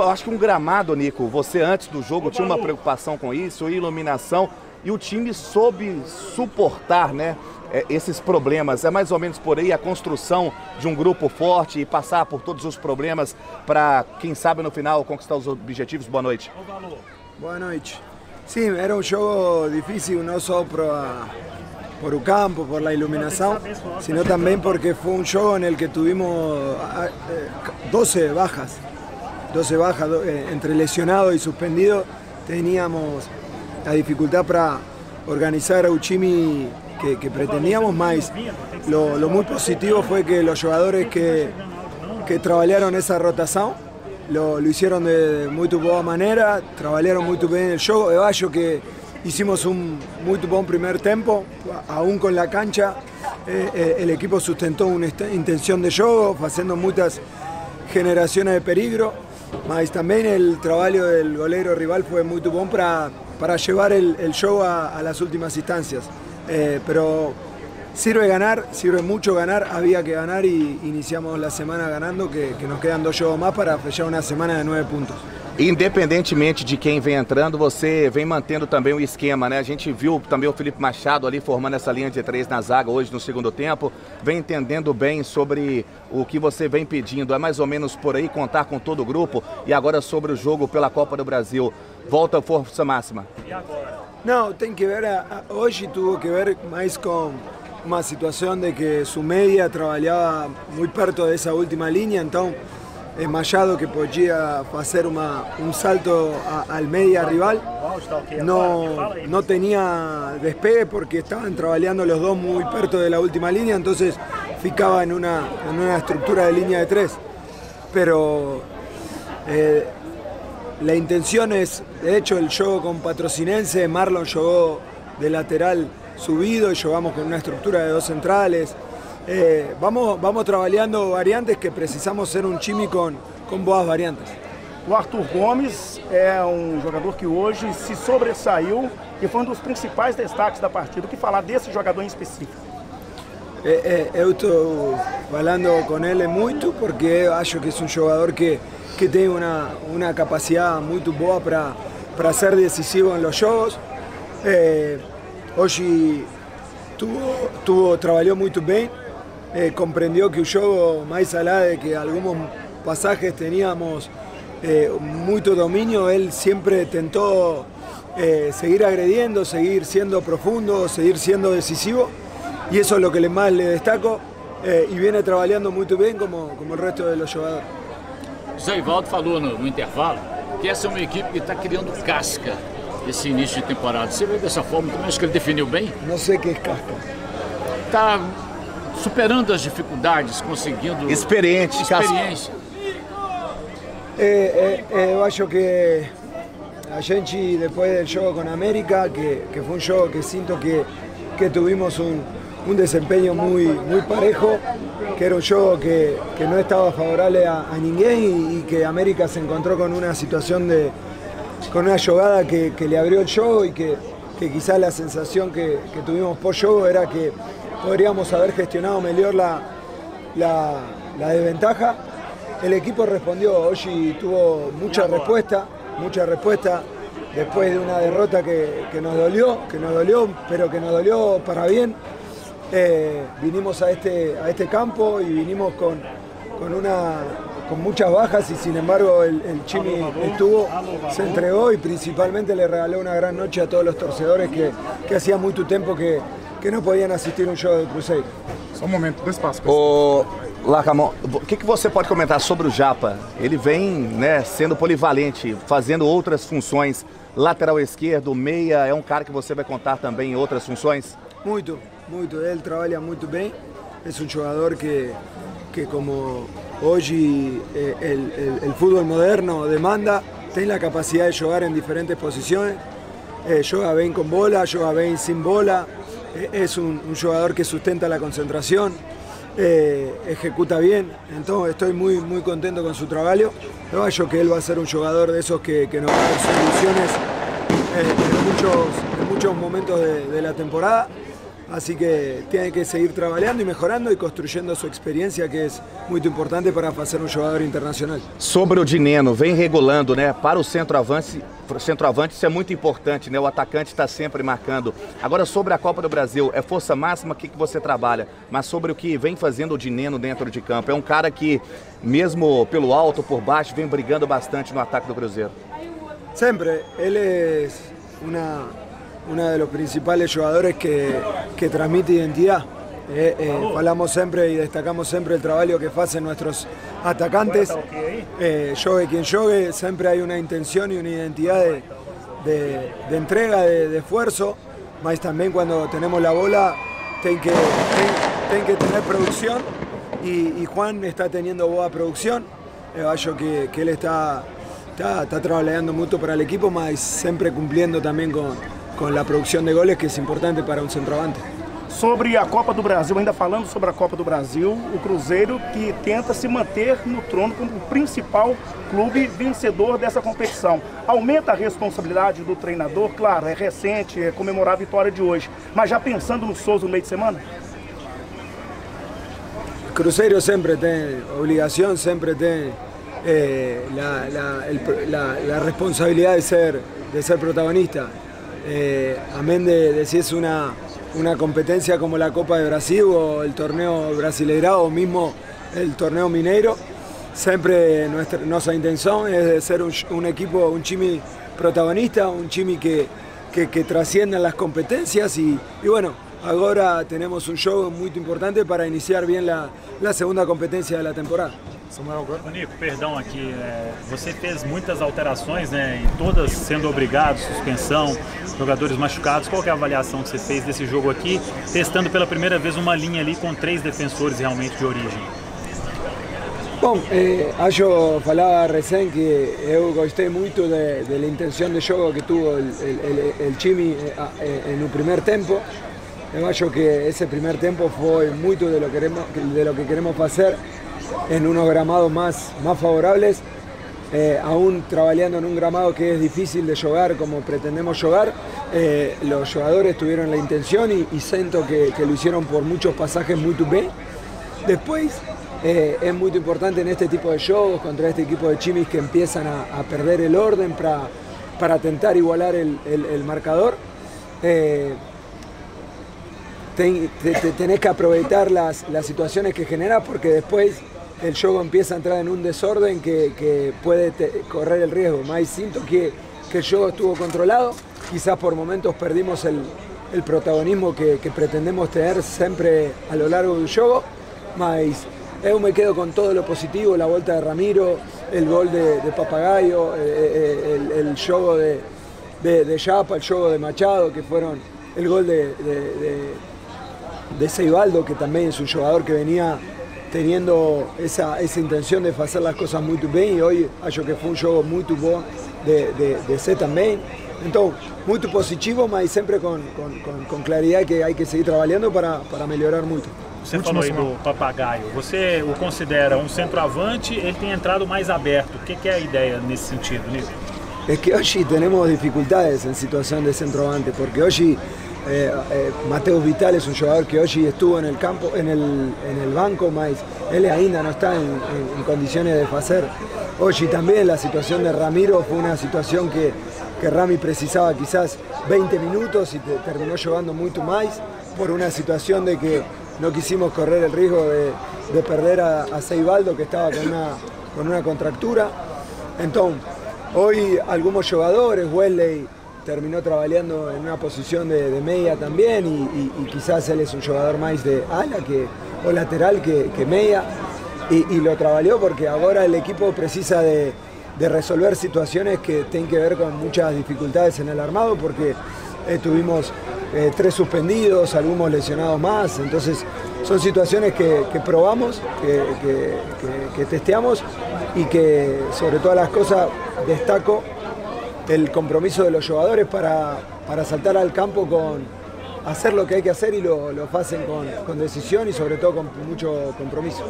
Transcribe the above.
eu acho que um gramado, Nico, você antes do jogo tinha uma preocupação com isso, iluminação, e o time soube suportar, né? é, esses problemas? É mais ou menos por aí a construção de um grupo forte e passar por todos os problemas para, quem sabe, no final conquistar os objetivos? Boa noite. Boa noite. Sim, era um jogo difícil, não só para por o campo, por la iluminação, sino também porque foi um jogo no que tuvimos 12 bajas, 12 bajas entre lesionado e suspendido, teníamos a dificuldade para organizar o time que, pretendíamos más. Lo, muy positivo fue que los jugadores que, que trabajaron esa rotación lo, hicieron de muy buena manera, trabajaron muy bien en el juego. De que hicimos un muy buen primer tiempo, aún con la cancha, eh, eh, el equipo sustentó una intención de juego, haciendo muchas generaciones de peligro, mas también el trabajo del golero rival fue muy bueno para, para llevar el, juego a las últimas instancias. Eh, pero sirve ganar, sirve mucho ganar, había que ganar y iniciamos la semana ganando, que, que nos quedan dos jogos más para fechar uma semana de nove pontos. Independentemente de quem vem entrando, você vem mantendo também o esquema, né? A gente viu também o Felipe Machado ali formando essa linha de três na zaga hoje no segundo tempo, vem entendendo bem sobre o que você vem pedindo. É mais ou menos por aí contar com todo o grupo e agora sobre o jogo pela Copa do Brasil. Volta força máxima. No, tiene que ver, hoy tuvo que ver más con una situación de que su media trabajaba muy perto de esa última línea, entonces es Machado que podía hacer un salto al media rival. No, no tenía despegue porque estaban trabajando los dos muy perto de la última línea, entonces ficaba en una, en una estructura de línea de tres. Pero eh, la intención es, de hecho, el juego con Patrocinense, Marlon jugó de lateral subido y jugamos con una estructura de dos centrales. Eh, vamos, vamos trabajando variantes que precisamos ser un chimi con, con boas variantes. O Arthur Gomes é um jogador que hoje se sobressaiu e foi um dos principais destaques da partida. O que falar desse jogador em específico? É, é, eu estou falando com ele muito porque eu acho que é um jogador que que tiene una, una capacidad muy boa para, ser decisivo los juegos. Eh, hoy tuvo, tuvo, trabajó muy bien, eh, comprendió que juego, más allá de que algunos pasajes teníamos eh, mucho dominio, él siempre tentó eh, seguir agrediendo, seguir siendo profundo, seguir siendo decisivo, y eso es lo que más le destaco, eh, y viene trabajando muy bien como, como el resto de los jugadores. Zé Ivaldo falou no, no intervalo que essa é uma equipe que está criando casca esse início de temporada. Você vê dessa forma também? Acho que ele definiu bem? Não sei o que é casca. Está superando as dificuldades, conseguindo. Experiente, experiência. É, é, é, eu acho que a gente, depois do jogo com a América, que, que foi um jogo que sinto que, que tuvimos um un desempeño muy, muy parejo, que era un juego que, no estaba favorable a, a y, que América se encontró con una situación de, con una jugada que, le abrió el juego y que, que quizás la sensación que, tuvimos por juego era que podríamos haber gestionado mejor la, la, desventaja. El equipo respondió, hoy tuvo mucha respuesta, mucha respuesta después de una derrota que, que, nos dolió, que nos dolió, pero que nos dolió para bien. Eh, vinimos a este, a este campo y vinimos con, con, una, con muchas bajas y sin embargo el, el Chimi estuvo, se entregó y principalmente le regaló una gran noche a todos los torcedores que, que hacía muito tempo que, que não podiam assistir um jogo do Cruzeiro. Só um momento, do espaço. Ô, Lacamon, o que, que você pode comentar sobre o Japa? Ele vem né, sendo polivalente, fazendo outras funções. Lateral esquerdo, meia, é um cara que você vai contar também em outras funções? Muito, muito. Ele trabalha muito bem. É um jogador que, que como hoje o futebol moderno demanda, tem a capacidade de jogar em diferentes posições. Eh, joga bem com bola, joga bem sem bola. Eh, é um, um, jogador que sustenta a concentração. Eh, ejecuta bien, entonces estoy muy, muy contento con su trabajo. Yo creo que él va a ser un jugador de esos que, nos va a dar soluciones en, muchos, en muchos momentos de la temporada. Así que tiene que seguir trabajando y mejorando y construyendo su experiencia, que es muy importante para hacer un jugador internacional. Sobre o Dineno, vem regulando, né? Para o centroavante, centroavante isso é muito importante, né? O atacante está sempre marcando. Agora, sobre a Copa do Brasil, é força máxima que, que você trabalha, mas sobre o que vem fazendo o Dineno dentro de campo. É um cara que, mesmo pelo alto, por baixo, vem brigando bastante no ataque do Cruzeiro. Sempre. Ele é uma uno de los principales jugadores que, que transmite identidad. Eh, eh, hablamos siempre y destacamos siempre el trabajo que hacen nuestros atacantes. Eh, jogue quien jogue, siempre hay una intención y una identidad de, entrega, de, esfuerzo, más también cuando tenemos la bola, tiene que, que tener producción y, Juan está teniendo buena producción. yo que, que él está, está, está trabajando mucho para el equipo, más siempre cumpliendo también con, com a produção de goles, que é importante para um centroavante. Sobre a Copa do Brasil, ainda falando sobre a Copa do Brasil, o Cruzeiro que tenta se manter no trono como o principal clube vencedor dessa competição. Aumenta a responsabilidade do treinador, claro, é recente, é comemorar a vitória de hoje, mas já pensando no Souza no meio de semana? Cruzeiro sempre tem obrigação, sempre tem eh, a responsabilidade de ser, de ser protagonista. Eh, amén de, si es una, una competencia como la Copa de Brasil o el torneo brasileirado o mismo el torneo mineiro, siempre nuestra, nuestra intención es de ser un, equipo, un chimi protagonista, un chimi que, que, trascienda las competencias y bueno, ahora tenemos un show muy importante para iniciar bien la, la segunda competencia de la temporada. Samuel Nico, perdão aqui, é, você fez muitas alterações, né, e todas sendo obrigado, suspensão, jogadores machucados. Qual é a avaliação que você fez desse jogo aqui, testando pela primeira vez uma linha ali com três defensores realmente de origem? Bom, eh, acho falava recém que eu gostei muito da intenção de jogo que tuvo o Chimi eh, eh, no primeiro tempo. Eu acho que esse primeiro tempo foi muito de lo, queremos, de lo que queremos fazer en unos gramados más, más favorables, eh, aún trabajando en un gramado que es difícil de jugar como pretendemos jugar, eh, los jugadores tuvieron la intención y, siento que, lo hicieron por muchos pasajes muy bien. Después eh, es muy importante en este tipo de juegos contra este equipo de chimis que empiezan a, perder el orden para, para intentar igualar el, marcador. Tenés que aprovechar las, las situaciones que generas porque después el juego empieza a entrar en un desorden que, puede correr el riesgo. Más siento que, que el juego estuvo controlado, quizás por momentos perdimos el, protagonismo que, pretendemos tener siempre a lo largo del juego, más yo me quedo con todo lo positivo, la vuelta de Ramiro, el gol de, Papagayo, eh, eh, el, el, juego de, de, Yapa, el juego de Machado, que fueron el gol de, de, de Seibaldo, que también es un jugador que venía teniendo esa, esa intención de hacer las cosas muy bien y hoy acho que fue un juego muy bom de, de, de ser también. Entonces, muy positivo, mas siempre con, con, con, claridad que hay que seguir trabajando para, para melhorar muito. Você falou aí do papagaio. Você o considera um centroavante? Ele tem entrado mais aberto. O que, que é a ideia nesse sentido, Nico? Es que hoy tenemos dificultades en situación de centroavante, porque hoy Eh, eh, Mateo Vital es un jugador que hoy estuvo en el campo, en el, en el banco, mas él ainda no está en, condiciones de hacer. Hoy también la situación de Ramiro fue una situación que, que Rami precisaba quizás 20 minutos y terminó llevando mucho más por una situación de que no quisimos correr el riesgo de, perder a, a Seibaldo que estaba con una, con una contractura. Entonces, hoy algunos jugadores, Wesley, terminó trabajando en una posición de, media también y, quizás él es un jugador más de ala que, o lateral que, media. Y, lo trabajó porque ahora el equipo precisa de, resolver situaciones que tienen que ver con muchas dificultades en el armado porque eh, tuvimos eh, tres suspendidos, algunos lesionados más, entonces son situaciones que, probamos, que, que testeamos y que sobre todas las cosas destaco el compromiso de los jugadores para, para saltar al campo con hacer lo que hay que hacer y lo, lo hacen con, con decisión y sobre todo con mucho compromiso.